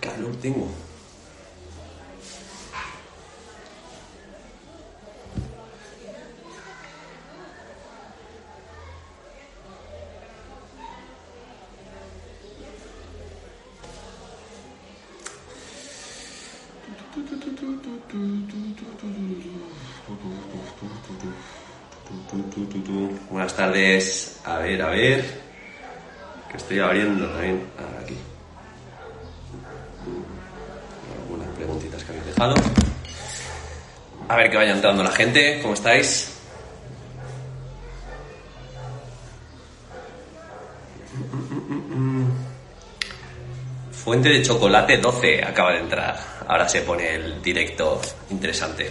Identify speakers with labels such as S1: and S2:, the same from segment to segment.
S1: Calor tengo. Buenas tardes. A ver, a ver. Que estoy abriendo también. A ver que vaya entrando la gente. ¿Cómo estáis? Fuente de chocolate 12 acaba de entrar. Ahora se pone el directo interesante.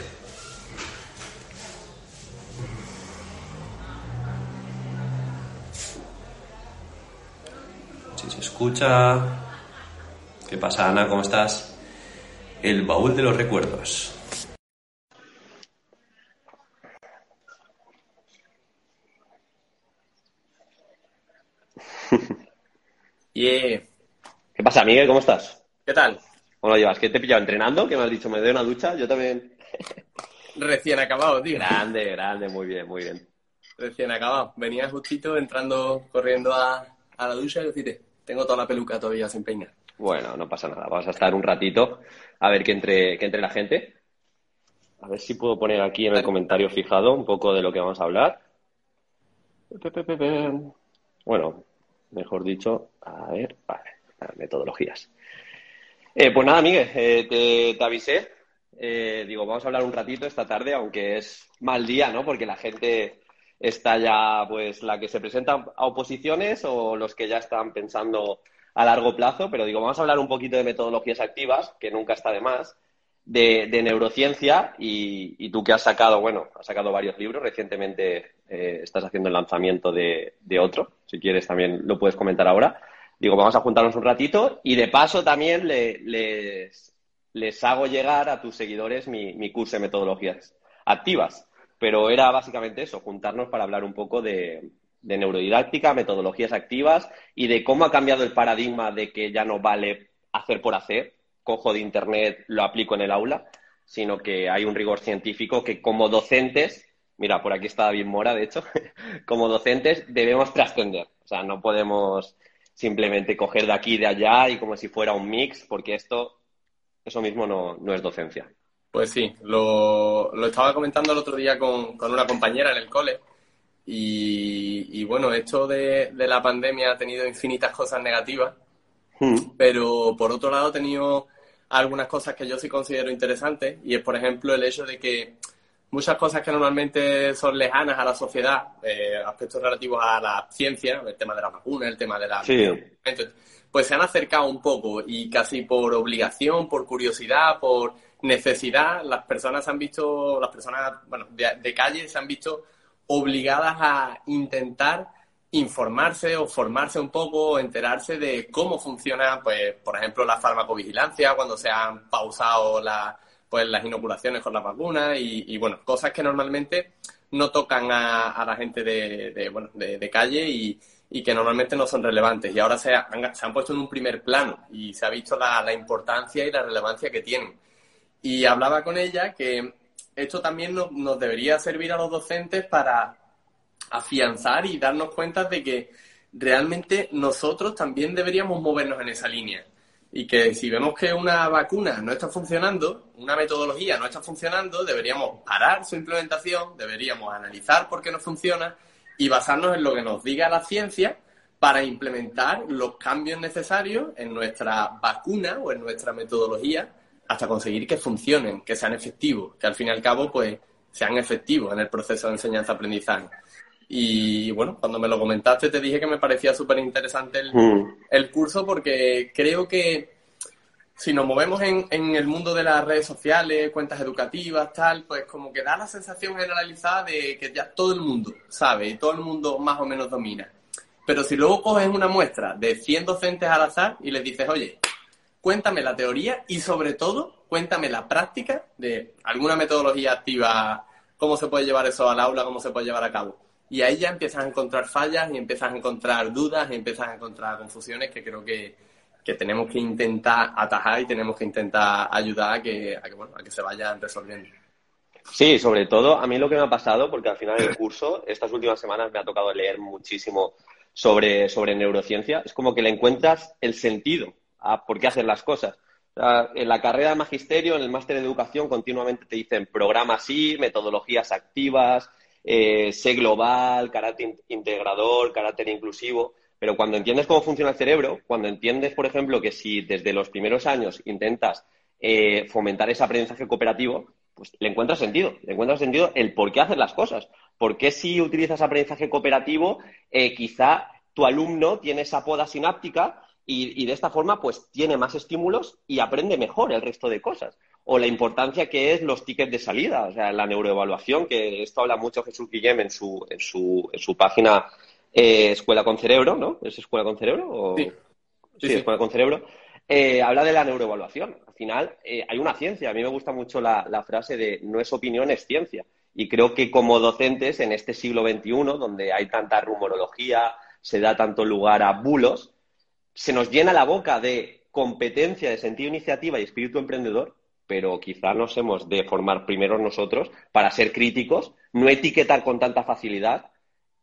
S1: Si se escucha. ¿Qué pasa, Ana? ¿Cómo estás? El baúl de los recuerdos.
S2: Yeah.
S3: ¿Qué pasa, Miguel? ¿Cómo estás?
S2: ¿Qué tal?
S3: ¿Cómo lo llevas? ¿Qué te he pillado entrenando? ¿Qué me has dicho? ¿Me doy una ducha? Yo también.
S2: Recién acabado, tío.
S3: Grande, grande, muy bien, muy bien.
S2: Recién acabado. Venía justito entrando, corriendo a, a la ducha y decirte, tengo toda la peluca todavía sin peinar.
S3: Bueno, no pasa nada. Vamos a estar un ratito a ver que entre, que entre la gente. A ver si puedo poner aquí en el comentario fijado un poco de lo que vamos a hablar. Bueno, mejor dicho, a ver, vale, metodologías. Eh, pues nada, Miguel, eh, te, te avisé. Eh, digo, vamos a hablar un ratito esta tarde, aunque es mal día, ¿no? Porque la gente está ya, pues, la que se presenta a oposiciones o los que ya están pensando a largo plazo. Pero digo, vamos a hablar un poquito de metodologías activas, que nunca está de más, de, neurociencia y, tú que has sacado, bueno, has sacado varios libros. Recientemente eh, estás haciendo el lanzamiento de, de otro. Si quieres, también lo puedes comentar ahora. Digo, vamos a juntarnos un ratito y de paso también le, les, les hago llegar a tus seguidores mi, mi, curso de metodologías activas. Pero era básicamente eso, juntarnos para hablar un poco de, de, neurodidáctica, metodologías activas y de cómo ha cambiado el paradigma de que ya no vale hacer por hacer, cojo de internet, lo aplico en el aula, sino que hay un rigor científico que como docentes, mira, por aquí está David Mora, de hecho, como docentes debemos trascender. O sea, no podemos simplemente coger de aquí y de allá y como si fuera un mix, porque esto, eso mismo no, no es docencia.
S2: Pues sí, lo, lo, estaba comentando el otro día con, con una compañera en el cole y, y bueno, esto de, de, la pandemia ha tenido infinitas cosas negativas, hmm. pero por otro lado ha tenido algunas cosas que yo sí considero interesantes y es, por ejemplo, el hecho de que muchas cosas que normalmente son lejanas a la sociedad, eh, aspectos relativos a la ciencia, el tema de la vacuna, el tema de la...
S3: Sí.
S2: Pues se han acercado un poco y casi por obligación, por curiosidad, por necesidad, las personas han visto, las personas, bueno, de, de calle se han visto obligadas a intentar informarse o formarse un poco o enterarse de cómo funciona, pues, por ejemplo, la farmacovigilancia, cuando se han pausado la, pues las inoculaciones con las vacunas y, y, bueno, cosas que normalmente no tocan a, a la gente de, de bueno, de, calle y, y, que normalmente no son relevantes. Y ahora se han, se han puesto en un primer plano y se ha visto la, la, importancia y la relevancia que tienen. Y hablaba con ella que esto también nos, debería servir a los docentes para afianzar y darnos cuenta de que realmente nosotros también deberíamos movernos en esa línea. Y que si vemos que una vacuna no está funcionando, una metodología no está funcionando, deberíamos parar su implementación, deberíamos analizar por qué no funciona y basarnos en lo que nos diga la ciencia para implementar los cambios necesarios en nuestra vacuna o en nuestra metodología hasta conseguir que funcionen, que sean efectivos, que al fin y al cabo pues sean efectivos en el proceso de enseñanza-aprendizaje. Y bueno, cuando me lo comentaste te dije que me parecía súper interesante el,
S3: Mm.
S2: el curso porque creo que si nos movemos en, en el mundo de las redes sociales, cuentas educativas, tal, pues como que da la sensación generalizada de que ya todo el mundo sabe y todo el mundo más o menos domina. Pero si luego coges una muestra de 100 docentes al azar y les dices, oye, cuéntame la teoría y sobre todo cuéntame la práctica de alguna metodología activa, cómo se puede llevar eso al aula, cómo se puede llevar a cabo. Y ahí ya empiezas a encontrar fallas y empiezas a encontrar dudas y empiezas a encontrar confusiones que creo que, que tenemos que intentar atajar y tenemos que intentar ayudar a que, a que, bueno, a que se vayan resolviendo.
S3: Sí, sobre todo a mí lo que me ha pasado, porque al final del curso, estas últimas semanas me ha tocado leer muchísimo sobre, sobre neurociencia, es como que le encuentras el sentido a por qué hacer las cosas. En la carrera de magisterio, en el máster de educación, continuamente te dicen programa así, metodologías activas, eh, sé global, carácter in- integrador, carácter inclusivo. Pero cuando entiendes cómo funciona el cerebro, cuando entiendes, por ejemplo, que si desde los primeros años intentas eh, fomentar ese aprendizaje cooperativo, pues le encuentras sentido, le encuentras sentido el por qué hacer las cosas. ¿Por qué si utilizas aprendizaje cooperativo, eh, quizá tu alumno tiene esa poda sináptica y, y de esta forma pues tiene más estímulos y aprende mejor el resto de cosas? O la importancia que es los tickets de salida, o sea, la neuroevaluación, que esto habla mucho Jesús Guillem en su, en su, en su página eh, Escuela con Cerebro, ¿no? ¿Es Escuela con Cerebro? O...
S2: Sí.
S3: Sí,
S2: Sí, sí.
S3: Escuela con Cerebro. Eh, habla de la neuroevaluación. Al final, eh, hay una ciencia. A mí me gusta mucho la, la frase de no es opinión, es ciencia. Y creo que como docentes en este siglo XXI, donde hay tanta rumorología, se da tanto lugar a bulos, se nos llena la boca de competencia, de sentido iniciativa y espíritu emprendedor, pero quizá nos hemos de formar primero nosotros para ser críticos, no etiquetar con tanta facilidad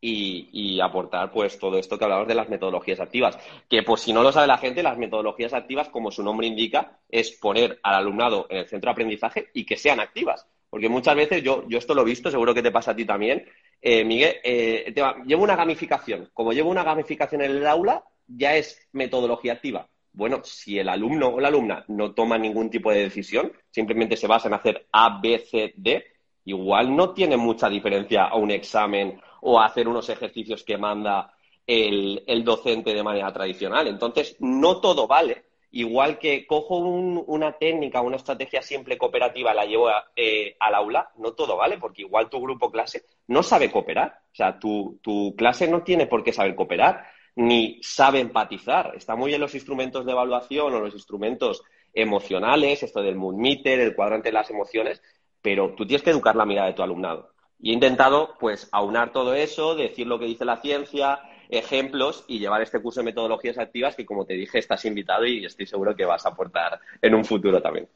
S3: y, aportar pues todo esto que hablamos de las metodologías activas. Que pues si no lo sabe la gente, las metodologías activas, como su nombre indica, es poner al alumnado en el centro de aprendizaje y que sean activas. Porque muchas veces yo, yo esto lo he visto, seguro que te pasa a ti también, eh, Miguel, eh, el tema, llevo una gamificación. Como llevo una gamificación en el aula, ya es metodología activa. Bueno, si el alumno o la alumna no toma ningún tipo de decisión, simplemente se basa en hacer A, B, C, D, igual no tiene mucha diferencia a un examen o a hacer unos ejercicios que manda el, docente de manera tradicional. Entonces, no todo vale. Igual que cojo un- una técnica, una estrategia simple cooperativa, la llevo a- eh, al aula, no todo vale, porque igual tu grupo clase no sabe cooperar. O sea, tu clase no tiene por qué saber cooperar, ni sabe empatizar. Está muy en los instrumentos de evaluación o los instrumentos emocionales, esto del mood meter, el cuadrante de las emociones, pero tú tienes que educar la mirada de tu alumnado. Y he intentado, pues, aunar todo eso, decir lo que dice la ciencia, ejemplos y llevar este curso de metodologías activas que, como te dije, estás invitado y estoy seguro que vas a aportar en un futuro también.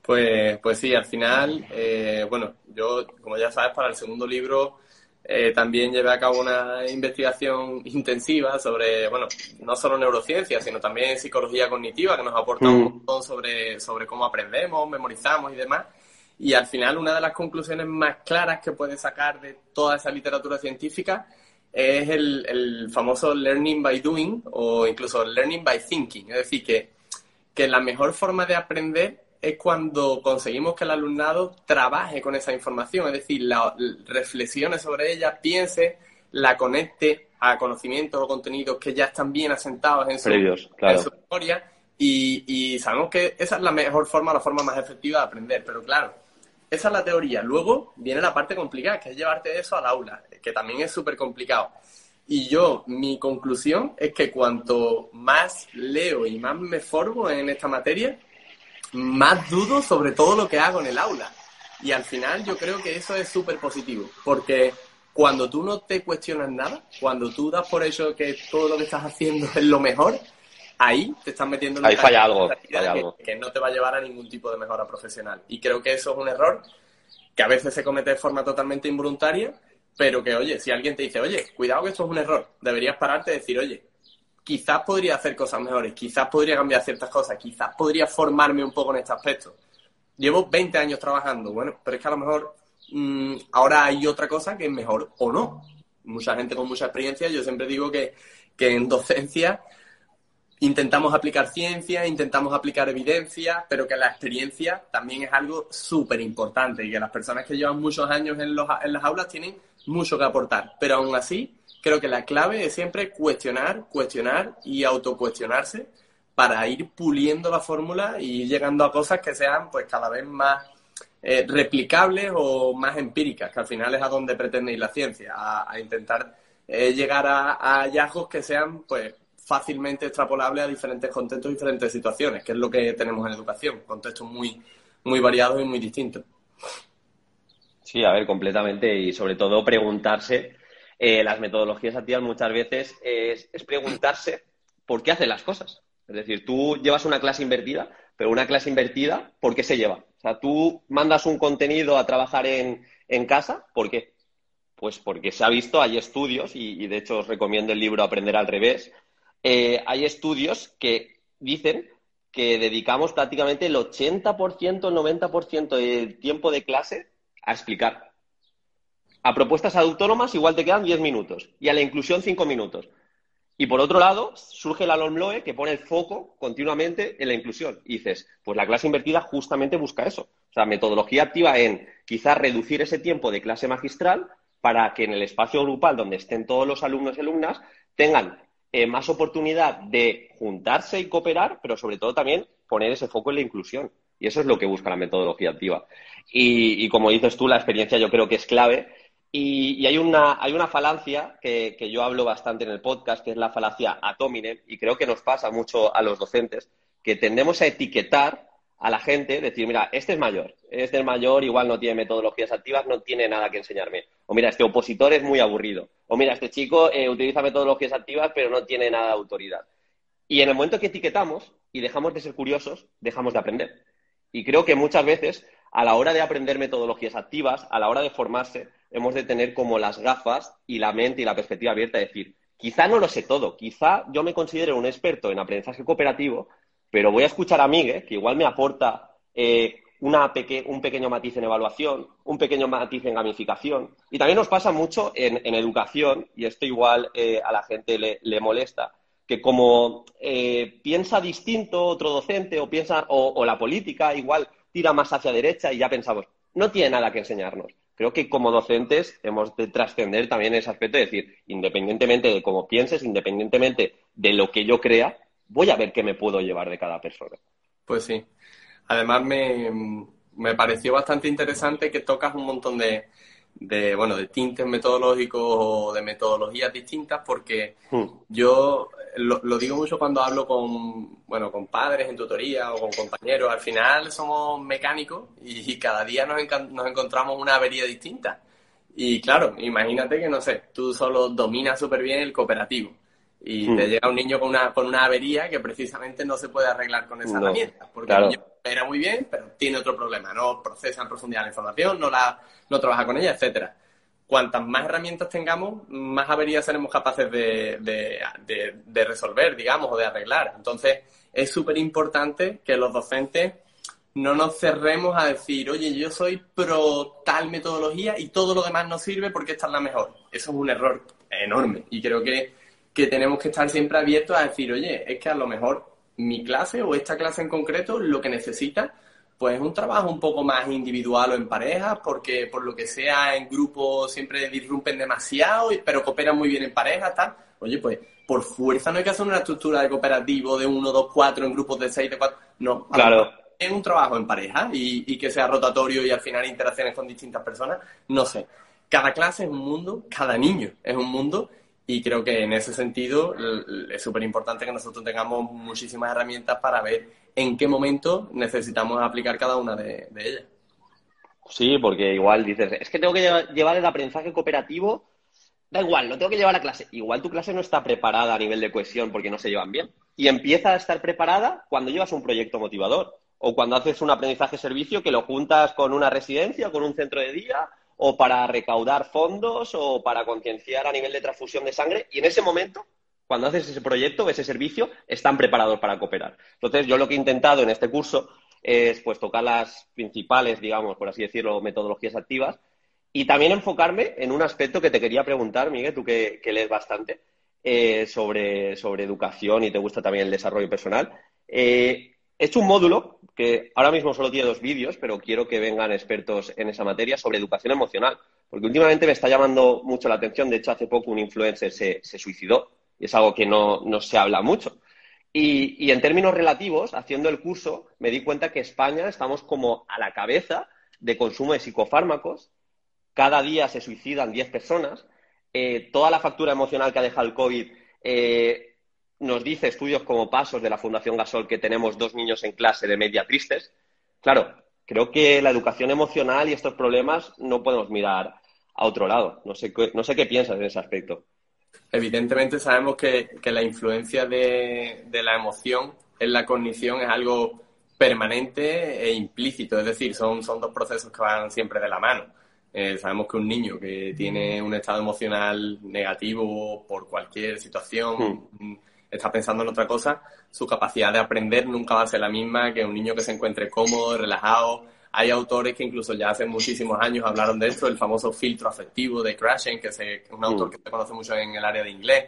S2: Pues, pues sí, al final, eh, bueno, yo, como ya sabes, para el segundo libro eh, también llevé a cabo una investigación intensiva sobre, bueno, no solo neurociencia, sino también psicología cognitiva, que nos aporta un
S3: Mm.
S2: montón sobre, sobre cómo aprendemos, memorizamos y demás. Y al final, una de las conclusiones más claras que puedes sacar de toda esa literatura científica es el, el famoso learning by doing o incluso learning by thinking. Es decir, que, que la mejor forma de aprender es cuando conseguimos que el alumnado trabaje con esa información, es decir, la, reflexione sobre ella, piense, la conecte a conocimientos o contenidos que ya están bien asentados en su,
S3: Previos, claro.
S2: en su memoria y, y sabemos que esa es la mejor forma, la forma más efectiva de aprender, pero claro, esa es la teoría. Luego viene la parte complicada, que es llevarte eso al aula, que también es súper complicado. Y yo, mi conclusión es que cuanto más leo y más me formo en esta materia, más dudo sobre todo lo que hago en el aula. Y al final yo creo que eso es súper positivo, porque cuando tú no te cuestionas nada, cuando tú das por hecho que todo lo que estás haciendo es lo mejor, ahí te estás metiendo en
S3: Ahí falla algo, falla
S2: que-
S3: algo.
S2: que no te va a llevar a ningún tipo de mejora profesional. Y creo que eso es un error que a veces se comete de forma totalmente involuntaria, pero que, oye, si alguien te dice, oye, cuidado que esto es un error, deberías pararte y decir, oye, quizás podría hacer cosas mejores, quizás podría cambiar ciertas cosas, quizás podría formarme un poco en este aspecto. Llevo 20 años trabajando, bueno, pero es que a lo mejor mm, ahora hay otra cosa que es mejor o no. Mucha gente con mucha experiencia, yo siempre digo que, que en docencia intentamos aplicar ciencia, intentamos aplicar evidencia, pero que la experiencia también es algo súper importante y que las personas que llevan muchos años en, los, en las aulas tienen mucho que aportar. Pero aún así, creo que la clave es siempre cuestionar, cuestionar y autocuestionarse para ir puliendo la fórmula y llegando a cosas que sean pues cada vez más eh, replicables o más empíricas, que al final es a donde pretende ir la ciencia, a, intentar eh, llegar a, hallazgos que sean pues fácilmente extrapolables a diferentes contextos diferentes situaciones, que es lo que tenemos en educación, contextos muy, muy variados y muy distintos.
S3: Sí, a ver, completamente. Y sobre todo preguntarse, eh, las metodologías activas muchas veces es, preguntarse por qué hacen las cosas. Es decir, tú llevas una clase invertida, pero una clase invertida, ¿por qué se lleva? O sea, tú mandas un contenido a trabajar en, en casa, ¿por qué? Pues porque se ha visto, hay estudios, y, de hecho os recomiendo el libro Aprender al revés, eh, hay estudios que dicen que dedicamos prácticamente el 80%, el 90% del tiempo de clase a explicar. A propuestas autónomas igual te quedan 10 minutos y a la inclusión 5 minutos. Y por otro lado, surge la LOMLOE que pone el foco continuamente en la inclusión. Y dices, pues la clase invertida justamente busca eso. O sea, metodología activa en quizás reducir ese tiempo de clase magistral para que en el espacio grupal donde estén todos los alumnos y alumnas tengan eh, más oportunidad de juntarse y cooperar, pero sobre todo también poner ese foco en la inclusión. Y eso es lo que busca la metodología activa. Y, como dices tú, la experiencia yo creo que es clave. Y, hay, una, hay una falacia que, yo hablo bastante en el podcast, que es la falacia atominem, y creo que nos pasa mucho a los docentes, que tendemos a etiquetar a la gente, decir, mira, este es mayor, este es mayor, igual no tiene metodologías activas, no tiene nada que enseñarme. O mira, este opositor es muy aburrido. O mira, este chico eh, utiliza metodologías activas, pero no tiene nada de autoridad. Y en el momento que etiquetamos y dejamos de ser curiosos, dejamos de aprender. Y creo que muchas veces, a la hora de aprender metodologías activas, a la hora de formarse, hemos de tener como las gafas y la mente y la perspectiva abierta, decir, quizá no lo sé todo, quizá yo me considero un experto en aprendizaje cooperativo, pero voy a escuchar a Miguel, que igual me aporta eh, una un pequeño matiz en evaluación, un pequeño matiz en gamificación. Y también nos pasa mucho en, educación, y esto igual eh, a la gente le molesta, que como eh, piensa distinto otro docente o piensa o, la política igual tira más hacia derecha y ya pensamos, no tiene nada que enseñarnos. Creo que como docentes hemos de trascender también ese aspecto de decir, independientemente de cómo pienses, independientemente de lo que yo crea, voy a ver qué me puedo llevar de cada persona.
S2: Pues sí. Además me, me pareció bastante interesante que tocas un montón de, de, bueno, de tintes metodológicos o de metodologías distintas, porque hmm. yo lo, digo mucho cuando hablo con, bueno, con padres en tutoría o con compañeros. Al final somos mecánicos y, cada día nos, nos encontramos una avería distinta. Y claro, imagínate que, no sé, tú solo dominas súper bien el cooperativo y hmm. te llega un niño con una, con una avería que precisamente no se puede arreglar con esa herramienta, porque el niño era muy bien, pero tiene otro problema, no procesa en profundidad la información, no, la, no trabaja con ella, etcétera. Cuantas más herramientas tengamos, más averías seremos capaces de, resolver, digamos, o de arreglar. Entonces, es súper importante que los docentes no nos cerremos a decir, oye, yo soy pro tal metodología y todo lo demás no sirve porque esta es la mejor. Eso es un error enorme y creo que, que tenemos que estar siempre abiertos a decir, oye, es que a lo mejor mi clase o esta clase en concreto lo que necesita pues es un trabajo un poco más individual o en pareja, porque por lo que sea en grupo siempre disrumpen demasiado, pero cooperan muy bien en pareja, tal. Oye, pues por fuerza no hay que hacer una estructura de cooperativo de uno, dos, cuatro, en grupos de seis, de cuatro. No,
S3: claro.
S2: Es un trabajo en pareja y, y que sea rotatorio y al final interacciones con distintas personas, no sé. Cada clase es un mundo, cada niño es un mundo y creo que en ese sentido es súper importante que nosotros tengamos muchísimas herramientas para ver en qué momento necesitamos aplicar cada una de, ellas.
S3: Sí, porque igual dices, es que tengo que llevar el aprendizaje cooperativo, da igual, lo tengo que llevar a clase. Igual tu clase no está preparada a nivel de cohesión porque no se llevan bien. Y empieza a estar preparada cuando llevas un proyecto motivador o cuando haces un aprendizaje servicio que lo juntas con una residencia, con un centro de día o para recaudar fondos o para concienciar a nivel de transfusión de sangre. Y en ese momento, cuando haces ese proyecto, ese servicio, están preparados para cooperar. Entonces, yo lo que he intentado en este curso es pues tocar las principales, digamos, por así decirlo, metodologías activas y también enfocarme en un aspecto que te quería preguntar, Miguel, tú que, lees bastante, eh, sobre, sobre educación y te gusta también el desarrollo personal. Eh, he hecho un módulo que ahora mismo solo tiene dos vídeos, pero quiero que vengan expertos en esa materia sobre educación emocional, porque últimamente me está llamando mucho la atención. De hecho, hace poco un influencer se, suicidó y es algo que no, se habla mucho. Y, y, en términos relativos, haciendo el curso, me di cuenta que España estamos como a la cabeza de consumo de psicofármacos. Cada día se suicidan 10 personas. Eh, toda la factura emocional que ha dejado el COVID eh, nos dice estudios como Pasos de la Fundación Gasol que tenemos dos niños en clase de media tristes. Claro, creo que la educación emocional y estos problemas no podemos mirar a otro lado. No sé, no sé qué piensas en ese aspecto.
S2: Evidentemente sabemos que, la influencia de, la emoción en la cognición es algo permanente e implícito, es decir, son, son dos procesos que van siempre de la mano. Eh, sabemos que un niño que tiene un estado emocional negativo por cualquier situación, hmm. está pensando en otra cosa, su capacidad de aprender nunca va a ser la misma que un niño que se encuentre cómodo, relajado, hay autores que incluso ya hace muchísimos años hablaron de esto, el famoso filtro afectivo de Crashen, que es un autor mm. que se conoce mucho en el área de inglés.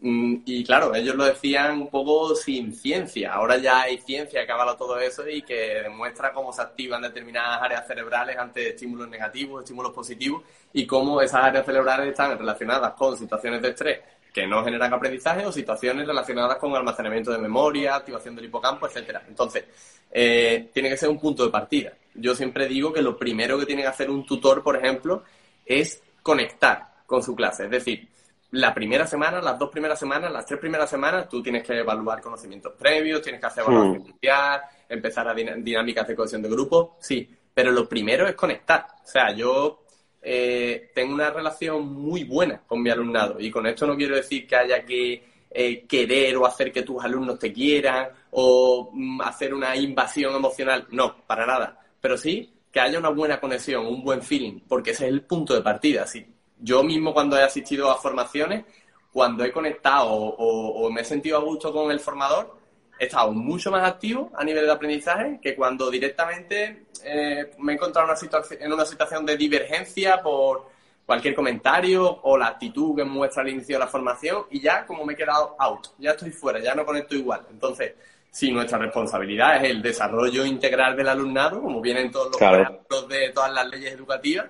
S2: Mm, y claro, ellos lo decían un poco sin ciencia. Ahora ya hay ciencia que avala todo eso y que demuestra cómo se activan determinadas áreas cerebrales ante estímulos negativos, estímulos positivos y cómo esas áreas cerebrales están relacionadas con situaciones de estrés que no generan aprendizaje o situaciones relacionadas con almacenamiento de memoria, activación del hipocampo, etcétera. Entonces, eh, tiene que ser un punto de partida. Yo siempre digo que lo primero que tiene que hacer un tutor, por ejemplo, es conectar con su clase. Es decir, la primera semana, las dos primeras semanas, las tres primeras semanas, tú tienes que evaluar conocimientos previos, tienes que hacer evaluación hmm. inicial, empezar a dinámicas de cohesión de grupo, sí, pero lo primero es conectar. O sea, yo eh, tengo una relación muy buena con mi alumnado. Y con esto no quiero decir que haya que eh, querer o hacer que tus alumnos te quieran o mm, hacer una invasión emocional. No, para nada. Pero sí que haya una buena conexión, un buen feeling, porque ese es el punto de partida. Si yo mismo cuando he asistido a formaciones, cuando he conectado o me he sentido a gusto con el formador, he estado mucho más activo a nivel de aprendizaje que cuando directamente eh, me he encontrado en una situación de divergencia por cualquier comentario o la actitud que muestra al inicio de la formación y ya como me he quedado out, ya estoy fuera, ya no conecto igual. Entonces, si nuestra responsabilidad es el desarrollo integral del alumnado, como vienen todos los claro. de todas las leyes educativas,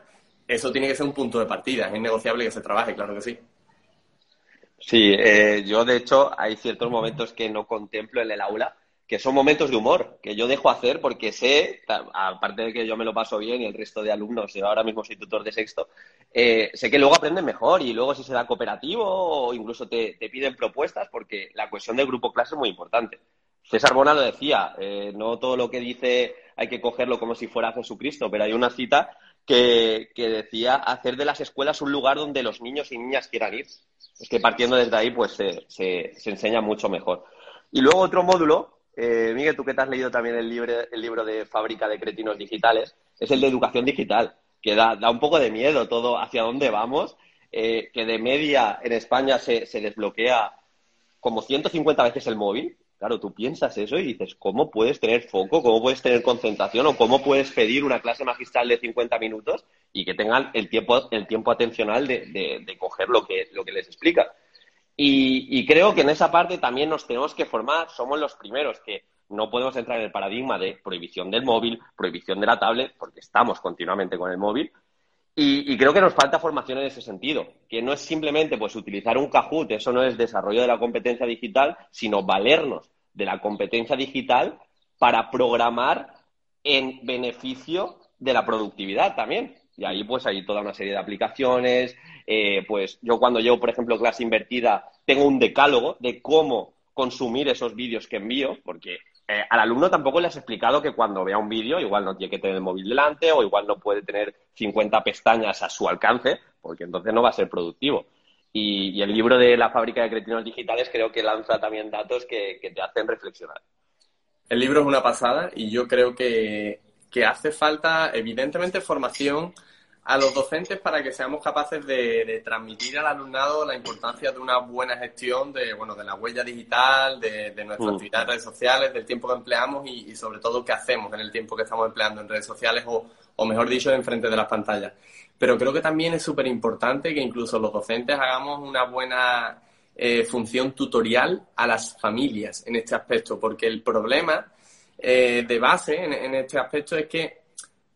S2: eso tiene que ser un punto de partida, es innegociable que se trabaje, claro que sí.
S3: Sí, eh, yo de hecho hay ciertos momentos que no contemplo en el aula, que son momentos de humor, que yo dejo hacer porque sé, aparte de que yo me lo paso bien y el resto de alumnos, yo ahora mismo soy tutor de sexto, eh, sé que luego aprenden mejor y luego si se da cooperativo o incluso te, piden propuestas porque la cohesión del grupo clase es muy importante. César Bona lo decía, eh, no todo lo que dice hay que cogerlo como si fuera Jesucristo, pero hay una cita que, decía hacer de las escuelas un lugar donde los niños y niñas quieran ir. Es que partiendo desde ahí, pues se, se, enseña mucho mejor. Y luego otro módulo, eh, Miguel, tú que te has leído también el libro, el libro de Fábrica de Cretinos Digitales, es el de educación digital, que da, da un poco de miedo todo hacia dónde vamos, eh, que de media en España se, se desbloquea como 150 veces el móvil, Claro, tú piensas eso y dices, ¿cómo puedes tener foco? ¿Cómo puedes tener concentración? ¿O cómo puedes pedir una clase magistral de 50 minutos y que tengan el tiempo, el tiempo atencional de, coger lo que, lo que les explica? Y, creo que en esa parte también nos tenemos que formar, somos los primeros que no podemos entrar en el paradigma de prohibición del móvil, prohibición de la tablet, porque estamos continuamente con el móvil. Y, creo que nos falta formación en ese sentido, que no es simplemente pues utilizar un Kahoot, eso no es desarrollo de la competencia digital, sino valernos de la competencia digital para programar en beneficio de la productividad también. Y ahí pues hay toda una serie de aplicaciones. Eh, pues yo cuando llevo, por ejemplo, clase invertida, tengo un decálogo de cómo consumir esos vídeos que envío, porque eh, al alumno tampoco le has explicado que cuando vea un vídeo igual no tiene que tener el móvil delante o igual no puede tener 50 pestañas a su alcance, porque entonces no va a ser productivo. Y, el libro de la fábrica de cretinos digitales creo que lanza también datos que, te hacen reflexionar.
S2: El libro es una pasada y yo creo que, hace falta, evidentemente, formación a los docentes para que seamos capaces de, transmitir al alumnado la importancia de una buena gestión de, bueno, de la huella digital, de, de nuestra mm. actividad en redes sociales, del tiempo que empleamos y, sobre todo qué hacemos en el tiempo que estamos empleando en redes sociales o, o mejor dicho, enfrente de las pantallas. Pero creo que también es súper importante que incluso los docentes hagamos una buena eh, función tutorial a las familias en este aspecto, porque el problema eh, de base en, este aspecto es que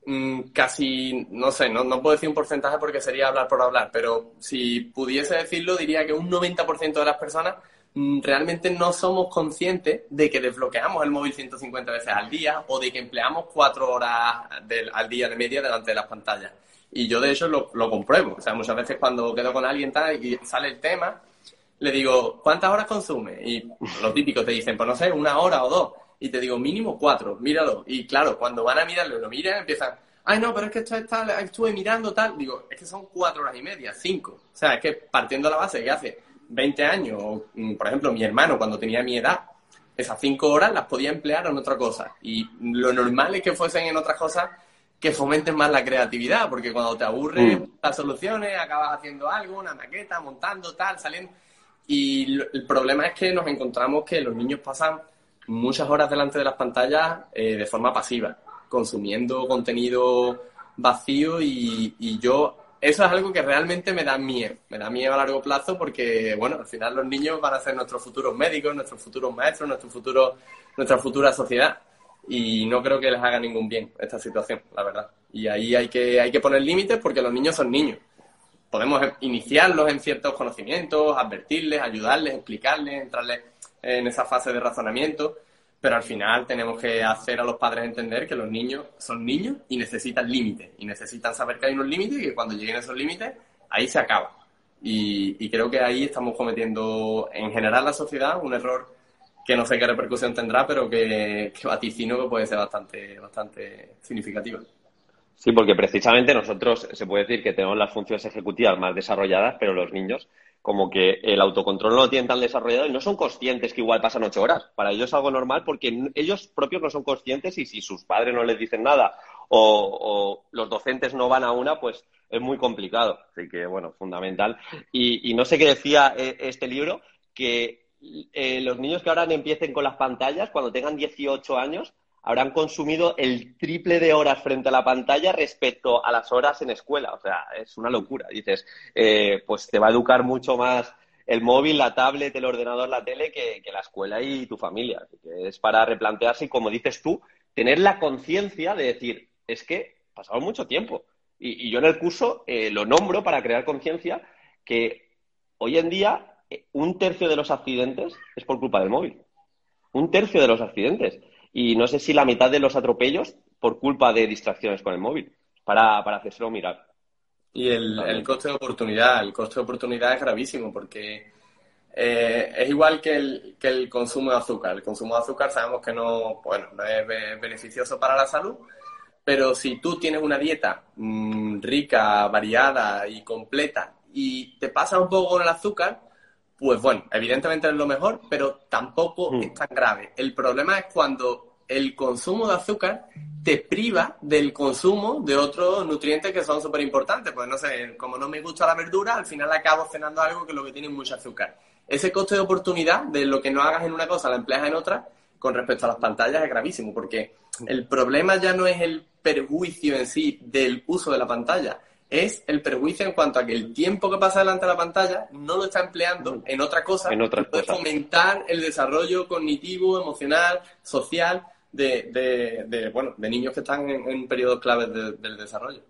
S2: mm, casi, no sé, no, no puedo decir un porcentaje porque sería hablar por hablar, pero si pudiese decirlo, diría que un 90% de las personas mm, realmente no somos conscientes de que desbloqueamos el móvil 150 veces al día o de que empleamos cuatro horas al día de media delante de las pantallas. Y yo de hecho lo, lo, compruebo. O sea, muchas veces cuando quedo con alguien tal y sale el tema, le digo, ¿cuántas horas consume? Y los típicos te dicen, pues no sé, una hora o dos. Y te digo, mínimo cuatro, míralo. Y claro, cuando van a mirarlo lo miran, empiezan, ay no, pero es que esto está, estuve mirando tal. Digo, es que son cuatro horas y media, cinco. O sea, es que partiendo de la base que hace 20 años, o, mm, por ejemplo, mi hermano cuando tenía mi edad, esas cinco horas las podía emplear en otra cosa. Y lo normal es que fuesen en otras cosas que fomenten más la creatividad, porque cuando te aburres mm. las soluciones, acabas haciendo algo, una maqueta, montando, tal, saliendo. Y el problema es que nos encontramos que los niños pasan muchas horas delante de las pantallas eh, de forma pasiva, consumiendo contenido vacío y, y, yo, eso es algo que realmente me da miedo, me da miedo a largo plazo porque, bueno, al final los niños van a ser nuestros futuros médicos, nuestros futuros maestros, nuestro futuro, nuestra futura sociedad y no creo que les haga ningún bien esta situación, la verdad. Y ahí hay que, hay que poner límites porque los niños son niños. Podemos iniciarlos en ciertos conocimientos, advertirles, ayudarles, explicarles, entrarles en esa fase de razonamiento, pero al final tenemos que hacer a los padres entender que los niños son niños y necesitan límites, y necesitan saber que hay unos límites y que cuando lleguen esos límites, ahí se acaba. Y, y creo que ahí estamos cometiendo, en general, la sociedad un error que no sé qué repercusión tendrá, pero que, que vaticino que puede ser bastante, bastante significativa.
S3: Sí, porque precisamente nosotros se puede decir que tenemos las funciones ejecutivas más desarrolladas, pero los niños como que el autocontrol no lo tienen tan desarrollado y no son conscientes que igual pasan ocho horas. Para ellos es algo normal porque ellos propios no son conscientes y si sus padres no les dicen nada o, los docentes no van a una, pues es muy complicado. Así que, bueno, fundamental. Y, no sé qué decía eh, este libro, que eh, los niños que ahora empiecen con las pantallas, cuando tengan 18 años, habrán consumido el triple de horas frente a la pantalla respecto a las horas en escuela. O sea, es una locura. Dices, eh, pues te va a educar mucho más el móvil, la tablet, el ordenador, la tele que, la escuela y tu familia. es para replantearse y, como dices tú, tener la conciencia de decir, es que pasado mucho tiempo. Y, yo en el curso eh, lo nombro para crear conciencia que hoy en día un tercio de los accidentes es por culpa del móvil. Un tercio de los accidentes. Y no sé si la mitad de los atropellos por culpa de distracciones con el móvil, para, para hacérselo mirar.
S2: Y el, coste de oportunidad, el coste de oportunidad es gravísimo porque eh, es igual que el, que el consumo de azúcar. El consumo de azúcar sabemos que no, bueno, no es beneficioso para la salud, pero si tú tienes una dieta mm, rica, variada y completa y te pasa un poco con el azúcar, pues bueno, evidentemente es lo mejor, pero tampoco mm. es tan grave. El problema es cuando el consumo de azúcar te priva del consumo de otros nutrientes que son súper importantes. Pues no sé, como no me gusta la verdura, al final acabo cenando algo que es lo que tiene mucho azúcar. Ese coste de oportunidad de lo que no hagas en una cosa, la empleas en otra, con respecto a las pantallas es gravísimo, porque el problema ya no es el perjuicio en sí del uso de la pantalla, es el perjuicio en cuanto a que el tiempo que pasa delante de la pantalla no lo está empleando en otra cosa
S3: en
S2: puede fomentar el desarrollo cognitivo, emocional, social de, de, bueno, de niños que están en, periodos claves del desarrollo.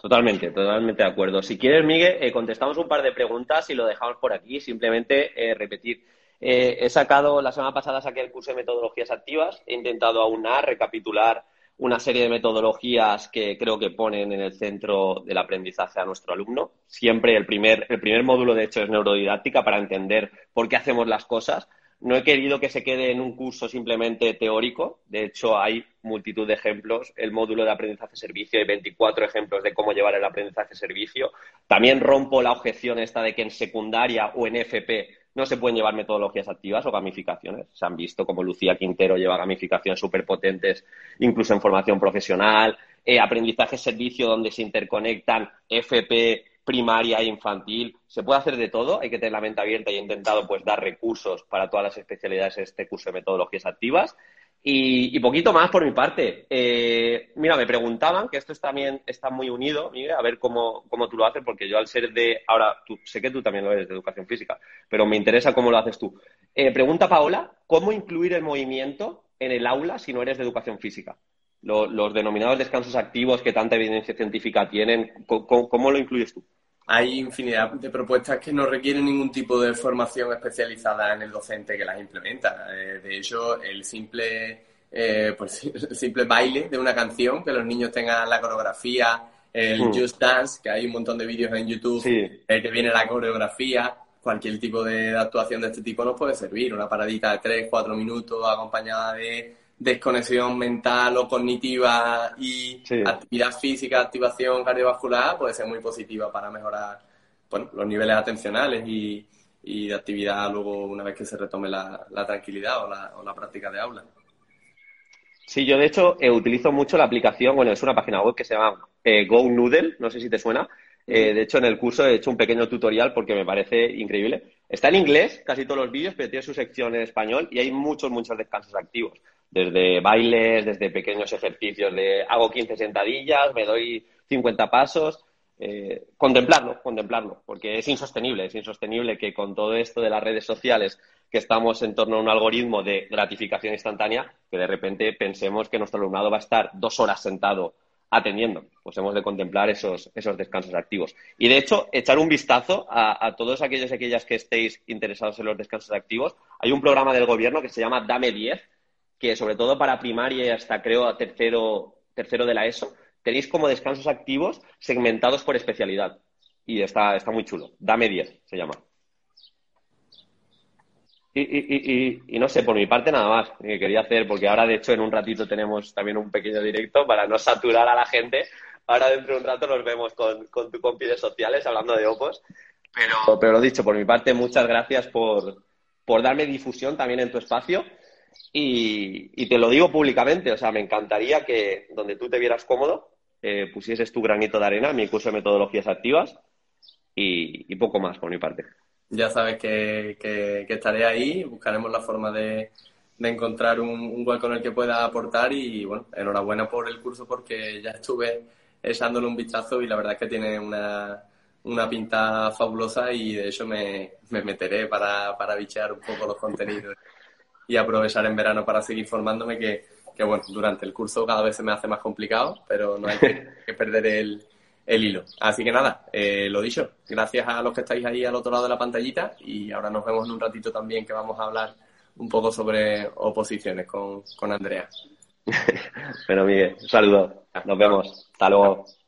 S3: Totalmente, totalmente de acuerdo. Si quieres, Miguel, eh, contestamos un par de preguntas y lo dejamos por aquí. Simplemente eh, repetir. Eh, he sacado, la semana pasada saqué el curso de metodologías activas. He intentado aunar, recapitular una serie de metodologías que creo que ponen en el centro del aprendizaje a nuestro alumno. Siempre el primer, el primer módulo, de hecho, es neurodidáctica para entender por qué hacemos las cosas. No he querido que se quede en un curso simplemente teórico. De hecho, hay multitud de ejemplos. El módulo de aprendizaje-servicio, hay 24 ejemplos de cómo llevar el aprendizaje-servicio. También rompo la objeción esta de que en secundaria o en FP no se pueden llevar metodologías activas o gamificaciones. Se han visto como Lucía Quintero lleva gamificaciones súper potentes, incluso en formación profesional, eh, aprendizaje servicio donde se interconectan FP, primaria e infantil. Se puede hacer de todo, hay que tener la mente abierta y he intentado pues dar recursos para todas las especialidades en este curso de metodologías activas. Y, poquito más por mi parte. Eh, mira, me preguntaban, que esto también está muy unido, Miguel, a ver cómo, cómo, tú lo haces, porque yo al ser de, ahora, sé que tú también lo eres de educación física, pero me interesa cómo lo haces tú. Eh, pregunta Paola, ¿cómo incluir el movimiento en el aula si no eres de educación física? Los, denominados descansos activos que tanta evidencia científica tienen, ¿cómo, lo incluyes tú?
S2: Hay infinidad de propuestas que no requieren ningún tipo de formación especializada en el docente que las implementa. Eh, de hecho, el simple, eh, pues, el simple baile de una canción, que los niños tengan la coreografía, el hmm. Just Dance, que hay un montón de vídeos en YouTube el que viene la coreografía, cualquier tipo de actuación de este tipo nos puede servir. Una paradita de 3, 4 minutos acompañada de desconexión mental o cognitiva y actividad física, activación cardiovascular puede ser muy positiva para mejorar bueno, los niveles atencionales y, de actividad luego una vez que se retome la, tranquilidad o la, práctica de aula.
S3: Sí, yo de hecho eh, utilizo mucho la aplicación, bueno, es una página web que se llama eh, Go Noodle, no sé si te suena, eh, de hecho, en el curso he hecho un pequeño tutorial porque me parece increíble. Está en inglés, casi todos los vídeos, pero tiene su sección en español y hay muchos, muchos descansos activos. Desde bailes, desde pequeños ejercicios de hago 15 sentadillas, me doy 50 pasos. Eh, contemplarlo, contemplarlo, porque es insostenible, es insostenible que con todo esto de las redes sociales, que estamos en torno a un algoritmo de gratificación instantánea, que de repente pensemos que nuestro alumnado va a estar dos horas sentado atendiendo. Pues hemos de contemplar esos, esos descansos activos. Y de hecho, echar un vistazo a, todos aquellos y aquellas que estéis interesados en los descansos activos. Hay un programa del gobierno que se llama Dame 10, que sobre todo para primaria y hasta creo tercero, tercero de la ESO, tenéis como descansos activos segmentados por especialidad. Y está, está muy chulo. Dame 10 se llama. Y, y, y, no sé, por mi parte nada más que quería hacer, porque ahora de hecho en un ratito tenemos también un pequeño directo para no saturar a la gente. Ahora dentro de un rato nos vemos con, con tu compi sociales hablando de Opos. Pero, pero lo dicho, por mi parte, muchas gracias por, por darme difusión también en tu espacio. Y, te lo digo públicamente, o sea, me encantaría que donde tú te vieras cómodo, eh, pusieses tu granito de arena, mi curso de metodologías activas y poco más por mi parte.
S2: Ya sabes que, que, estaré ahí, buscaremos la forma de, de encontrar un, un hueco en el que pueda aportar y bueno, enhorabuena por el curso porque ya estuve echándole un vistazo y la verdad es que tiene una, una pinta fabulosa y de hecho me, me meteré para, para bichear un poco los contenidos y aprovechar en verano para seguir formándome que, que bueno, durante el curso cada vez se me hace más complicado, pero no hay que perder el, el hilo. Así que nada, eh, lo dicho, gracias a los que estáis ahí al otro lado de la pantallita y ahora nos vemos en un ratito también que vamos a hablar un poco sobre oposiciones con, con Andrea.
S3: bueno, Miguel, un saludo. Nos vemos. Hasta luego.